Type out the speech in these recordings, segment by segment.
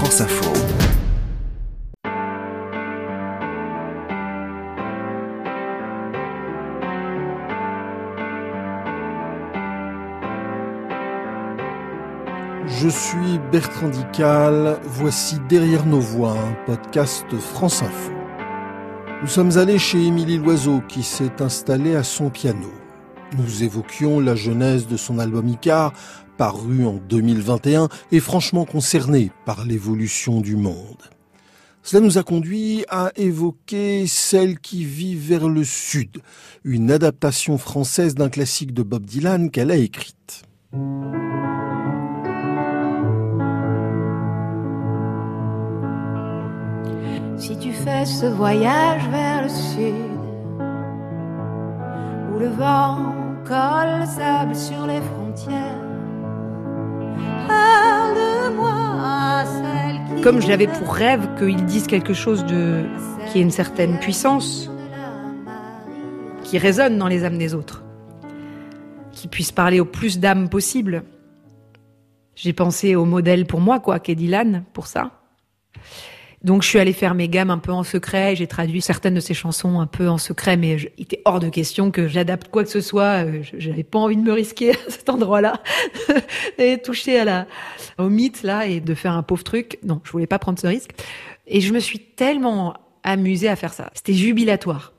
France Info. Je suis Bertrand Dical, voici Derrière nos voix, un podcast France Info. Nous sommes allés chez Émilie Loiseau qui s'est installée à son piano. Nous évoquions la genèse de son album Icar, paru en 2021 et franchement concerné par l'évolution du monde. Cela nous a conduit à évoquer Celle qui vit vers le sud, une adaptation française d'un classique de Bob Dylan qu'elle a écrite. Si tu fais ce voyage vers le sud, où le vent colle le sable sur les frontières, parle-moi celle qui Comme j'avais pour rêve qu'ils disent quelque chose de qui ait une certaine puissance, qui résonne dans les âmes des autres, qui puisse parler au plus d'âmes possible. J'ai pensé au modèle pour moi, quoi, qu'est Dylan, pour ça. Donc je suis allée faire mes gammes un peu en secret. J'ai traduit certaines de ses chansons un peu en secret, mais il était hors de question que j'adapte quoi que ce soit. Euh, J'avais pas envie de me risquer à cet endroit-là et toucher au mythe là et de faire un pauvre truc. Non, je voulais pas prendre ce risque. Et je me suis tellement amusée à faire ça. C'était jubilatoire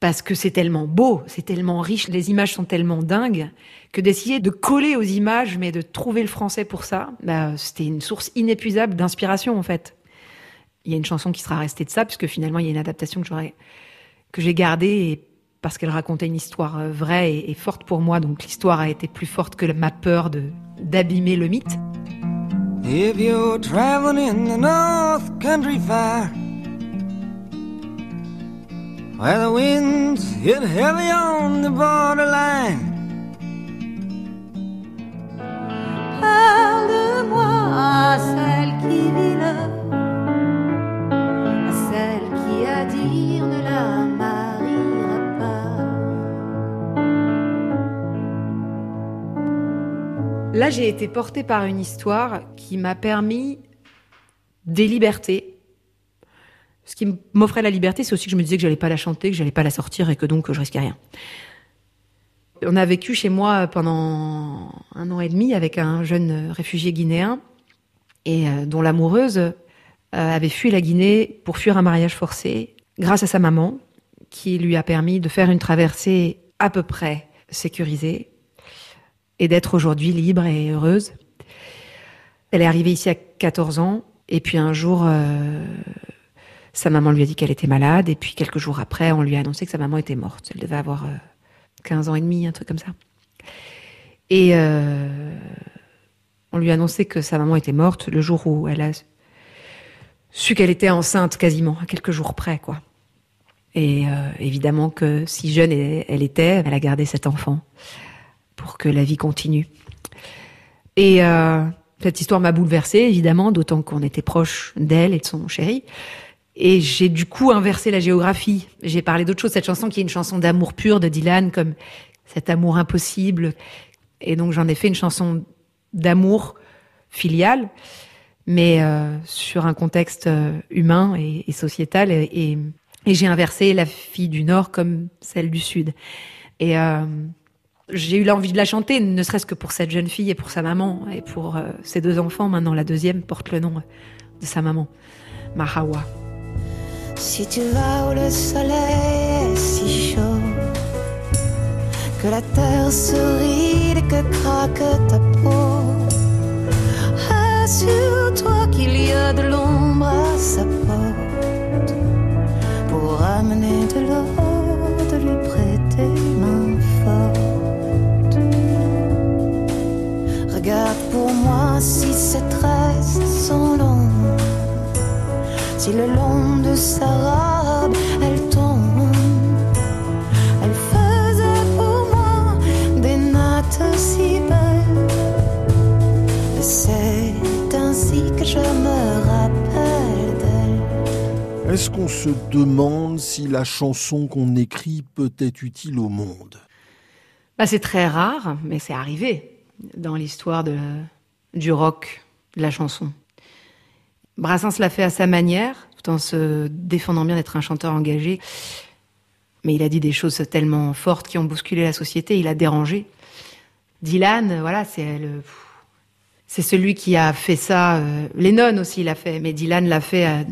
parce que c'est tellement beau, c'est tellement riche, les images sont tellement dingues que d'essayer de coller aux images, mais de trouver le français pour ça, bah, c'était une source inépuisable d'inspiration en fait. Il y a une chanson qui sera restée de ça, puisque finalement il y a une adaptation que j'aurais que j'ai gardée et parce qu'elle racontait une histoire euh, vraie et, forte pour moi, donc l'histoire a été plus forte que ma peur de d'abîmer le mythe. If you're traveling in the North Country Fire, where the winds hit heavy on the borderline, Parle-moi Là, j'ai été portée par une histoire qui m'a permis des libertés. Ce qui m'offrait la liberté, c'est aussi que je me disais que j'allais pas la chanter, que j'allais pas la sortir et que donc je risquais rien. On a vécu chez moi pendant un an et demi avec un jeune réfugié guinéen et euh, dont l'amoureuse euh, avait fui la Guinée pour fuir un mariage forcé grâce à sa maman qui lui a permis de faire une traversée à peu près sécurisée et d'être aujourd'hui libre et heureuse. Elle est arrivée ici à 14 ans et puis un jour, euh, sa maman lui a dit qu'elle était malade et puis quelques jours après, on lui a annoncé que sa maman était morte. Elle devait avoir euh, 15 ans et demi, un truc comme ça. Et euh, on lui a annoncé que sa maman était morte le jour où elle a su qu'elle était enceinte quasiment, à quelques jours près, quoi. Et euh, évidemment que si jeune elle était, elle a gardé cet enfant pour que la vie continue. Et euh, cette histoire m'a bouleversée, évidemment, d'autant qu'on était proche d'elle et de son chéri. Et j'ai du coup inversé la géographie. J'ai parlé d'autre chose. Cette chanson qui est une chanson d'amour pur de Dylan, comme cet amour impossible. Et donc j'en ai fait une chanson d'amour filial, mais euh, sur un contexte euh, humain et, sociétal. Et, j'ai inversé la fille du Nord comme celle du Sud. Et j'ai eu l'envie de la chanter, ne serait-ce que pour cette jeune fille et pour sa maman et pour euh, ses deux enfants. Maintenant, la deuxième porte le nom de sa maman, Mahawa. Si tu vas où le soleil est si chaud, que la terre sourit et que craque ta peau, assure-toi qu'il y a de l'ombre à sa porte pour amener de Est-ce qu'on se demande si la chanson qu'on écrit peut être utile au monde? Bah, c'est très rare, mais c'est arrivé dans l'histoire du rock, de la chanson. Brassens l'a fait à sa manière, tout en se défendant bien d'être un chanteur engagé. Mais il a dit des choses tellement fortes qui ont bousculé la société, il a dérangé. Dylan, voilà, c'est le, c'est celui qui a fait ça. Euh, Lennon aussi l'a fait, mais Dylan l'a fait à-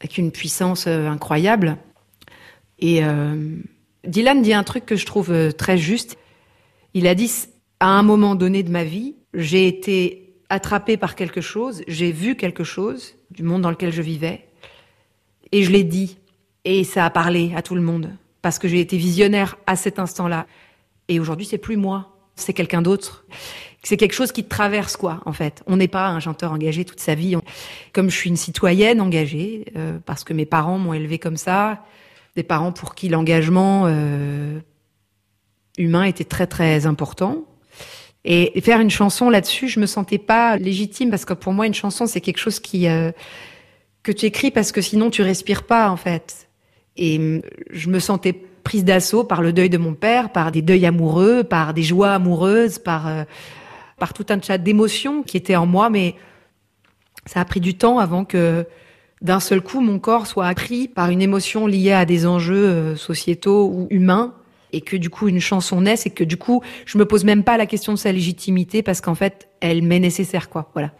avec une puissance euh, incroyable. Et euh, Dylan dit un truc que je trouve euh, très juste. Il a dit à un moment donné de ma vie, j'ai été attrapé par quelque chose, j'ai vu quelque chose du monde dans lequel je vivais, et je l'ai dit. Et ça a parlé à tout le monde parce que j'ai été visionnaire à cet instant-là. Et aujourd'hui, c'est plus moi, c'est quelqu'un d'autre. C'est quelque chose qui te traverse, quoi, en fait. On n'est pas un chanteur engagé toute sa vie. Comme je suis une citoyenne engagée, euh, parce que mes parents m'ont élevé comme ça, des parents pour qui l'engagement euh, humain était très très important. Et faire une chanson là-dessus, je me sentais pas légitime parce que pour moi, une chanson, c'est quelque chose qui euh, que tu écris parce que sinon tu respires pas en fait. Et je me sentais prise d'assaut par le deuil de mon père, par des deuils amoureux, par des joies amoureuses, par euh, par tout un tas d'émotions qui étaient en moi, mais ça a pris du temps avant que d'un seul coup mon corps soit pris par une émotion liée à des enjeux euh, sociétaux ou humains. Et que du coup une chanson naisse et que du coup je me pose même pas la question de sa légitimité parce qu'en fait elle m'est nécessaire quoi. Voilà.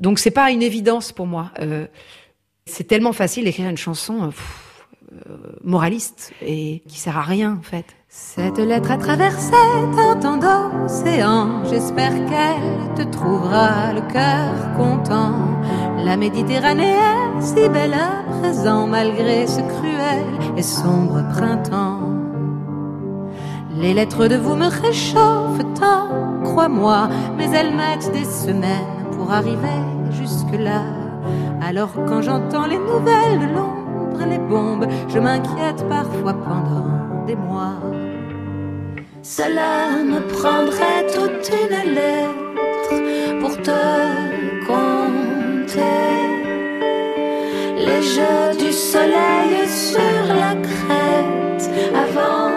Donc c'est pas une évidence pour moi. Euh, c'est tellement facile d'écrire une chanson moraliste et qui sert à rien en fait Cette lettre a traversé un temps d'océan. J'espère qu'elle te trouvera le cœur content. La Méditerranée est si belle à présent, malgré ce cruel et sombre printemps. Les lettres de vous me réchauffent tant, crois-moi, mais elles mettent des semaines pour arriver jusque-là. Alors quand j'entends les nouvelles de l'ombre les bombes, je m'inquiète parfois pendant des mois. Cela me prendrait toute une lettre pour te compter les jeux du soleil sur la crête avant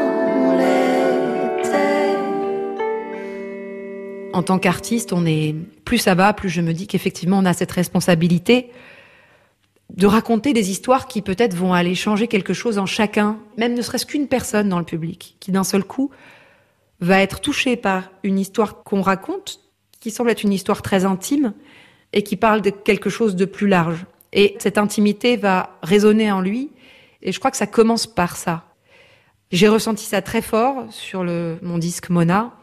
l'été. en tant qu'artiste, on est plus ça va, plus je me dis qu'effectivement on a cette responsabilité de raconter des histoires qui peut-être vont aller changer quelque chose en chacun, même ne serait-ce qu'une personne dans le public, qui d'un seul coup va être touchée par une histoire qu'on raconte, qui semble être une histoire très intime et qui parle de quelque chose de plus large. Et cette intimité va résonner en lui, et je crois que ça commence par ça. J'ai ressenti ça très fort sur le, mon disque Mona,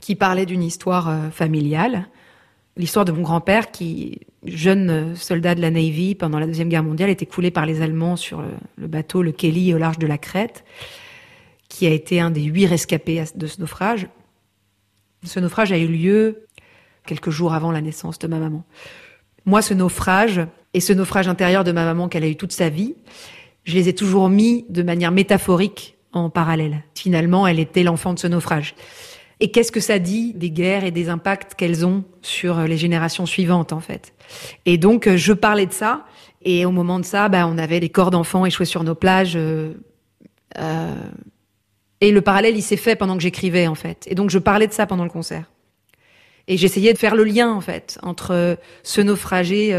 qui parlait d'une histoire euh, familiale, l'histoire de mon grand-père qui, jeune euh, soldat de la Navy pendant la Deuxième Guerre mondiale, est écoulé par les Allemands sur le, le bateau le Kelly au large de la Crète, qui a été un des huit rescapés de ce naufrage. Ce naufrage a eu lieu quelques jours avant la naissance de ma maman. Moi, ce naufrage et ce naufrage intérieur de ma maman qu'elle a eu toute sa vie, je les ai toujours mis de manière métaphorique en parallèle. Finalement, elle était l'enfant de ce naufrage. Et qu'est-ce que ça dit des guerres et des impacts qu'elles ont sur les générations suivantes, en fait? Et donc, euh, je parlais de ça. Et au moment de ça, bah, on avait des corps d'enfants échoués sur nos plages. euh, euh, et le parallèle, il s'est fait pendant que j'écrivais, en fait. Et donc, je parlais de ça pendant le concert. Et j'essayais de faire le lien, en fait, entre ce naufragé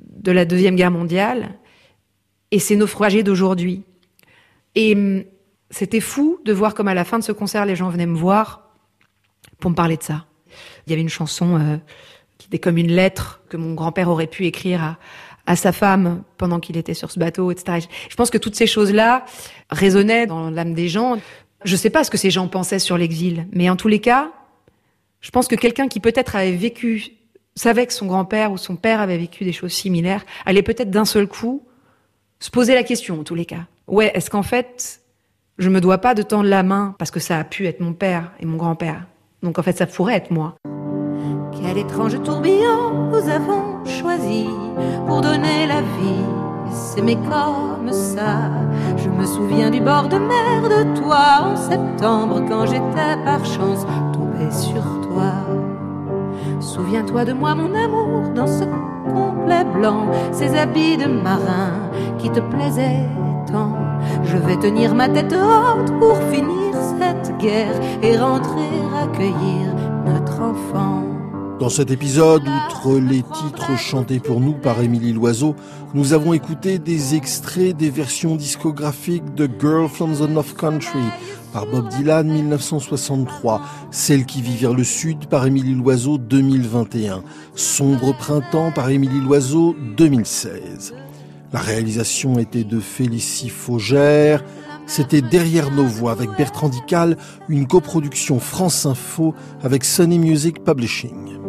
de la Deuxième Guerre mondiale et ces naufragés d'aujourd'hui. Et hum, c'était fou de voir comme à la fin de ce concert, les gens venaient me voir pour me parler de ça. Il y avait une chanson euh, qui était comme une lettre que mon grand-père aurait pu écrire à, à sa femme pendant qu'il était sur ce bateau, etc. Je pense que toutes ces choses-là résonnaient dans l'âme des gens. Je sais pas ce que ces gens pensaient sur l'exil, mais en tous les cas, je pense que quelqu'un qui peut-être avait vécu, savait que son grand-père ou son père avait vécu des choses similaires, allait peut-être d'un seul coup se poser la question, en tous les cas. Ouais, est-ce qu'en fait, je me dois pas de tendre la main parce que ça a pu être mon père et mon grand-père. Donc en fait, ça pourrait être moi. Quel étrange tourbillon nous avons choisi pour donner la vie. S'aimer comme ça. Je me souviens du bord de mer de toi en septembre quand j'étais par chance tombé sur toi. Souviens-toi de moi, mon amour, dans ce complet blanc, ces habits de marin qui te plaisaient tant. Je vais tenir ma tête haute pour finir cette guerre et rentrer accueillir notre enfant. Dans cet épisode, outre les titres chantés pour nous par Émilie Loiseau, nous avons écouté des extraits des versions discographiques de Girl from the North Country par Bob Dylan 1963, Celle qui vit vers le sud par Émilie Loiseau 2021, Sombre printemps par Émilie Loiseau 2016. La réalisation était de Félicie Faugère, c'était Derrière nos voix avec Bertrand Dical, une coproduction France Info avec Sony Music Publishing.